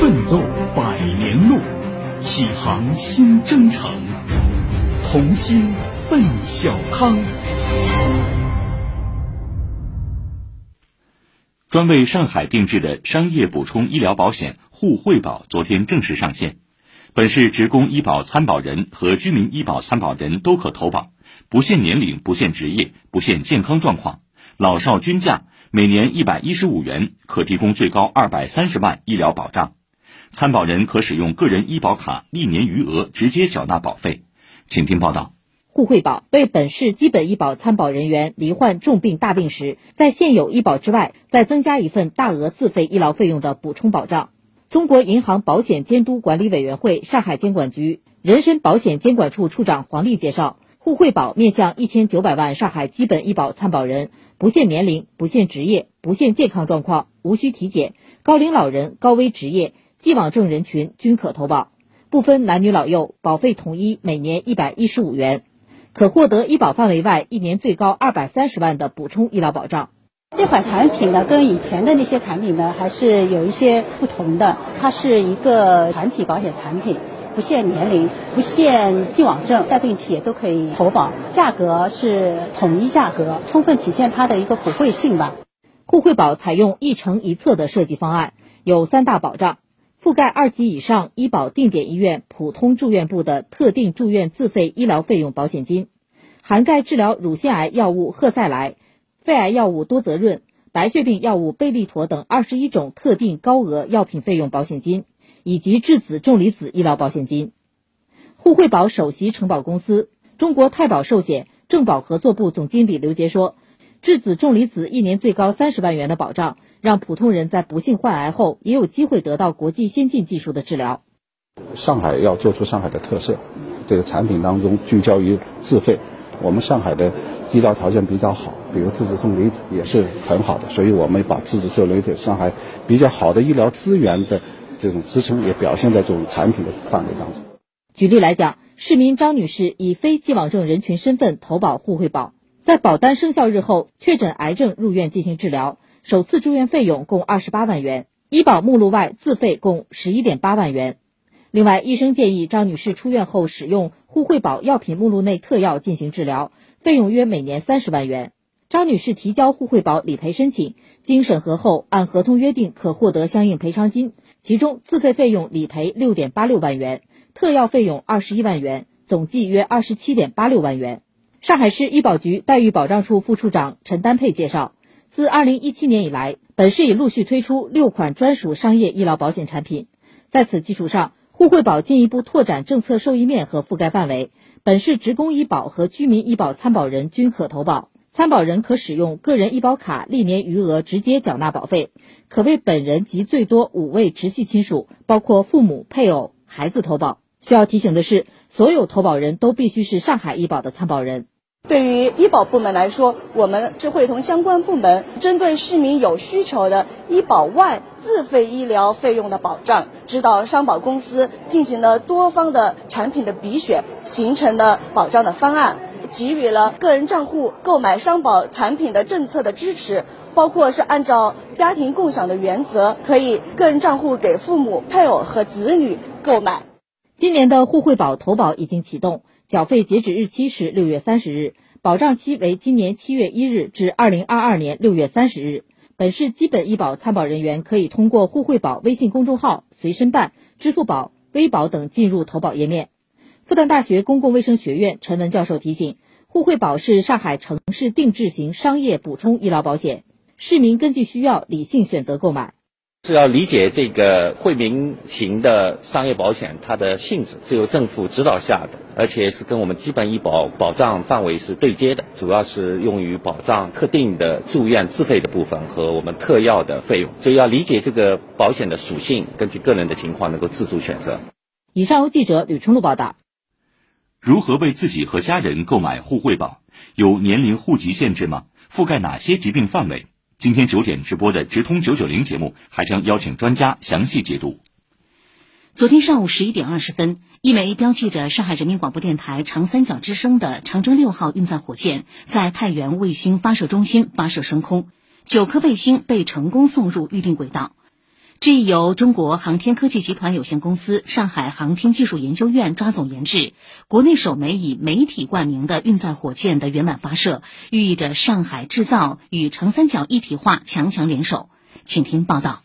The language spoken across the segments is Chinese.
奋斗百年路，启航新征程，同心奔小康。专为上海定制的商业补充医疗保险沪惠保昨天正式上线。本市职工医保参保人和居民医保参保人都可投保，不限年龄、不限职业、不限健康状况，老少均价，每年一百一十五元，可提供最高二百三十万医疗保障。参保人可使用个人医保卡历年余额直接缴纳保费。请听报道。沪惠保为本市基本医保参保人员罹患重病大病时，在现有医保之外再增加一份大额自费医疗费用的补充保障。中国银行保险监督管理委员会上海监管局人身保险监管处处长黄丽介绍，沪惠保面向一千九百万上海基本医保参保人，不限年龄、不限职业、不限健康状况，无需体检，高龄老人、高危职业、既往症人群均可投保，不分男女老幼，保费统一，每年一百一十五元，可获得医保范围外一年最高二百三十万的补充医疗保障。这款产品呢，跟以前的那些产品呢，还是有一些不同的。它是一个团体保险产品，不限年龄，不限既往症，带病企业都可以投保，价格是统一价格，充分体现它的一个普惠性吧。沪惠保采用一城一策的设计方案，有三大保障：覆盖二级以上医保定点医院普通住院部的特定住院自费医疗费用保险金，涵盖治疗乳腺癌药物赫塞莱。肺癌药物多泽润、白血病药物贝利妥等二十一种特定高额药品费用保险金，以及质子重离子医疗保险金。沪惠保首席承保公司中国太保寿险正保合作部总经理刘杰说：“质子重离子一年最高三十万元的保障，让普通人在不幸患癌后也有机会得到国际先进技术的治疗。上海要做出上海的特色，这个产品当中聚焦于自费。我们上海的医疗条件比较好。”比如质子重离子也是很好的，所以我们把质子重离子上海比较好的医疗资源的这种支撑也表现在这种产品的范围当中。举例来讲，市民张女士以非既往症人群身份投保互惠保，在保单生效日后确诊癌症入院进行治疗，首次住院费用共二十八万元，医保目录外自费共十一点八万元。另外，医生建议张女士出院后使用沪惠保药品目录内特药进行治疗，费用约每年三十万元。张女士提交沪惠保理赔申请，经审核后，按合同约定可获得相应赔偿金，其中自费费用理赔六点八六万元，特药费用二十一万元，总计约二十七点八六万元。上海市医保局待遇保障处副处长陈丹佩介绍，自二零一七年以来，本市已陆续推出六款专属商业医疗保险产品，在此基础上，沪惠保进一步拓展政策受益面和覆盖范围，本市职工医保和居民医保参保人均可投保。参保人可使用个人医保卡历年余额直接缴纳保费，可为本人及最多五位直系亲属，包括父母、配偶、孩子投保。需要提醒的是，所有投保人都必须是上海医保的参保人。对于医保部门来说，我们是会同相关部门，针对市民有需求的医保外自费医疗费用的保障，指导商保公司进行了多方的产品的比选，形成了保障的方案。给予了个人账户购买商保产品的政策的支持，包括是按照家庭共享的原则，可以个人账户给父母、配偶和子女购买。今年的沪惠保投保已经启动，缴费截止日期是六月三十日，保障期为今年七月一日至二零二二年六月三十日。本市基本医保参保人员可以通过沪惠保微信公众号、随身办、支付宝、微保等进入投保页面。复旦大学公共卫生学院陈文教授提醒，沪惠保是上海城市定制型商业补充医疗保险，市民根据需要理性选择购买。是要理解这个惠民型的商业保险，它的性质是由政府指导下的，而且是跟我们基本医保保障范围是对接的，主要是用于保障特定的住院自费的部分和我们特药的费用，所以要理解这个保险的属性，根据个人的情况能够自主选择。以上由记者吕春露报道。如何为自己和家人购买互惠保？有年龄、户籍限制吗？覆盖哪些疾病范围？今天九点直播的《直通九九零》节目还将邀请专家详细解读。昨天上午十一点二十分，一枚标记着上海人民广播电台长三角之声的长征六号运载火箭在太原卫星发射中心发射升空，九颗卫星被成功送入预定轨道。继由中国航天科技集团有限公司、上海航天技术研究院抓总研制，国内首枚以媒体冠名的运载火箭的圆满发射，寓意着上海制造与长三角一体化强强联手。请听报道。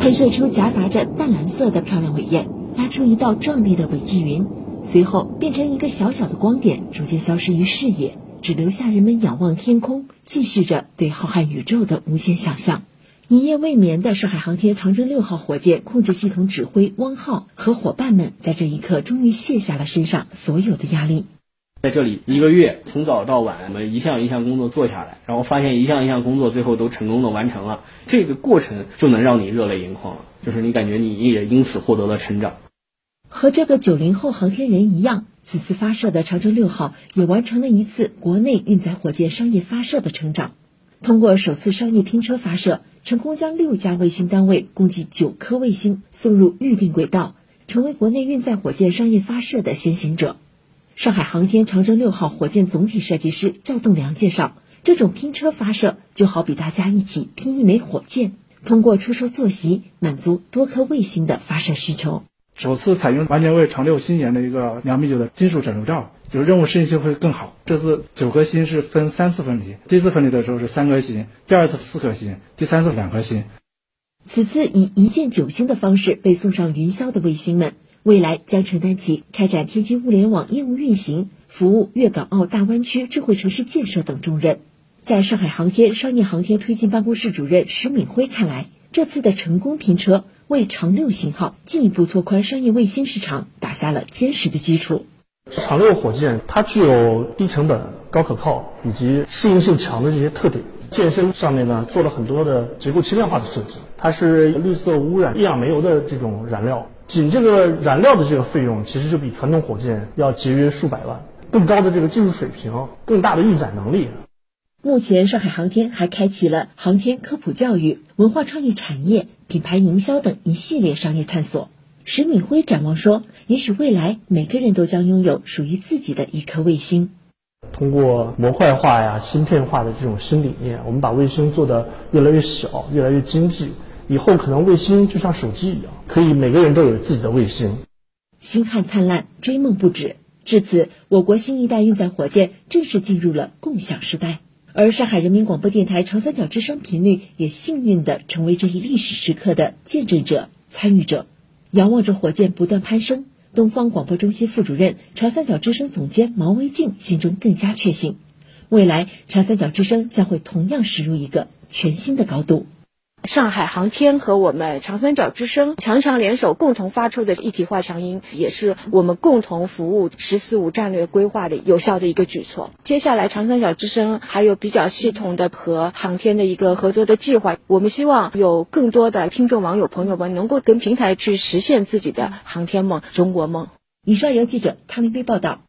喷射出夹杂着淡蓝色的漂亮尾焰，拉出一道壮丽的尾迹云，随后变成一个小小的光点，逐渐消失于视野，只留下人们仰望天空，继续着对浩瀚宇宙的无限想象。一夜未眠的上海航天长征六号火箭控制系统指挥汪浩和伙伴们，在这一刻终于卸下了身上所有的压力。在这里一个月，从早到晚，我们一项一项工作做下来，然后发现一项一项工作最后都成功的完成了，这个过程就能让你热泪盈眶了，就是你感觉你也因此获得了成长。和这个九零后航天人一样，此次发射的长征六号也完成了一次国内运载火箭商业发射的成长，通过首次商业拼车发射。成功将六家卫星单位共计九颗卫星送入预定轨道，成为国内运载火箭商业发射的先行者。上海航天长征六号火箭总体设计师赵栋梁介绍，这种拼车发射就好比大家一起拼一枚火箭，通过出售坐席满足多颗卫星的发射需求。首次采用完全为长六星岩的一个两米九的金属整流罩。就是任务适应性会更好。这次九颗星是分三次分离，第一次分离的时候是三颗星，第二次四颗星，第三次两颗星。此次以一箭九星的方式被送上云霄的卫星们，未来将承担起开展天津物联网业务运行、服务粤港澳大湾区智慧城市建设等重任。在上海航天商业航天推进办公室主任石敏辉看来，这次的成功拼车为长六型号进一步拓宽商业卫星市场打下了坚实的基础。长六火箭它具有低成本、高可靠以及适应性强的这些特点。舰身上面呢做了很多的结构轻量化的设计，它是绿色污染、一氧煤油的这种燃料。仅这个燃料的这个费用，其实就比传统火箭要节约数百万。更高的这个技术水平，更大的运载能力。目前，上海航天还开启了航天科普教育、文化创意产业、品牌营销等一系列商业探索。石敏辉展望说：“也许未来每个人都将拥有属于自己的一颗卫星。通过模块化呀、芯片化的这种新理念，我们把卫星做得越来越小、越来越经济。以后可能卫星就像手机一样，可以每个人都有自己的卫星。星汉灿烂，追梦不止。至此，我国新一代运载火箭正式进入了共享时代。而上海人民广播电台长三角之声频率也幸运地成为这一历史时刻的见证者、参与者。”遥望着火箭不断攀升，东方广播中心副主任、长三角之声总监毛维静心中更加确信，未来长三角之声将会同样驶入一个全新的高度。上海航天和我们长三角之声强强联手，共同发出的一体化强音，也是我们共同服务“十四五”战略规划的有效的一个举措。接下来，长三角之声还有比较系统的和航天的一个合作的计划。我们希望有更多的听众网友朋友们能够跟平台去实现自己的航天梦、中国梦。以上由记者汤林飞报道。